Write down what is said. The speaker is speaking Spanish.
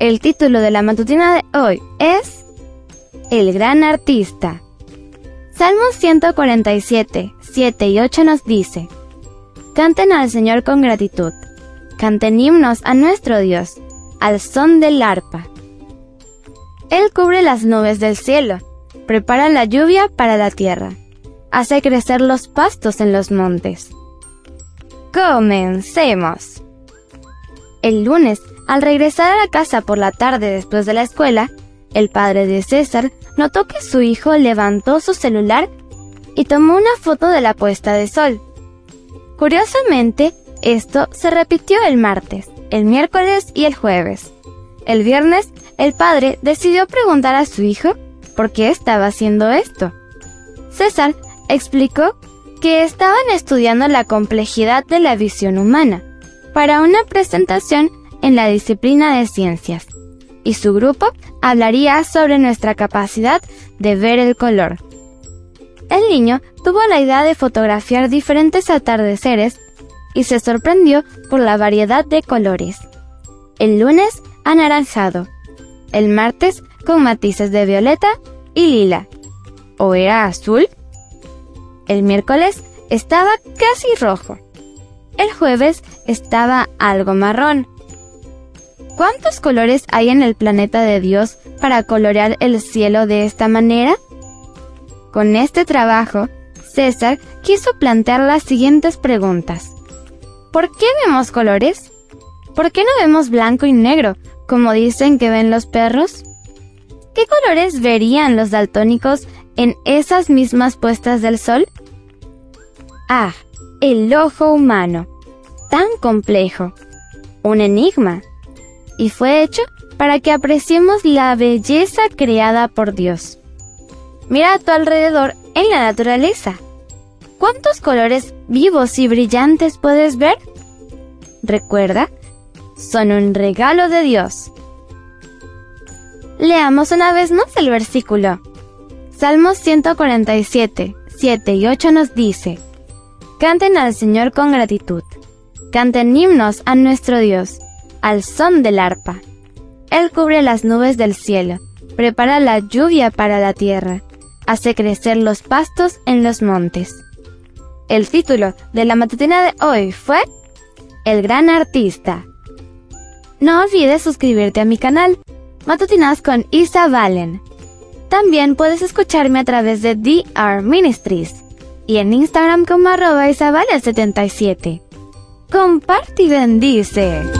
El título de la matutina de hoy es El gran artista. Salmos 147, 7 y 8 nos dice, Canten al Señor con gratitud, canten himnos a nuestro Dios, al son del arpa. Él cubre las nubes del cielo, prepara la lluvia para la tierra, hace crecer los pastos en los montes. Comencemos. El lunes al regresar a la casa por la tarde después de la escuela, el padre de César notó que su hijo levantó su celular y tomó una foto de la puesta de sol. Curiosamente, esto se repitió el martes, el miércoles y el jueves. El viernes, el padre decidió preguntar a su hijo por qué estaba haciendo esto. César explicó que estaban estudiando la complejidad de la visión humana para una presentación en la disciplina de ciencias, y su grupo hablaría sobre nuestra capacidad de ver el color. El niño tuvo la idea de fotografiar diferentes atardeceres y se sorprendió por la variedad de colores. El lunes, anaranjado. El martes, con matices de violeta y lila. ¿O era azul? El miércoles estaba casi rojo. El jueves estaba algo marrón ¿Cuántos colores hay en el planeta de Dios para colorear el cielo de esta manera? Con este trabajo, César quiso plantear las siguientes preguntas. ¿Por qué vemos colores? ¿Por qué no vemos blanco y negro, como dicen que ven los perros? ¿Qué colores verían los daltónicos en esas mismas puestas del sol? Ah, el ojo humano. Tan complejo. Un enigma y fue hecho para que apreciemos la belleza creada por Dios. Mira a tu alrededor en la naturaleza. ¿Cuántos colores vivos y brillantes puedes ver? Recuerda, son un regalo de Dios. Leamos una vez más el versículo. Salmos 147, 7 y 8 nos dice, Canten al Señor con gratitud, canten himnos a nuestro Dios al son del arpa. Él cubre las nubes del cielo, prepara la lluvia para la tierra, hace crecer los pastos en los montes. El título de la matutina de hoy fue El gran artista. No olvides suscribirte a mi canal, Matutinas con Isa Valen. También puedes escucharme a través de DR Ministries y en Instagram como arroba isabale77. Comparte y bendice.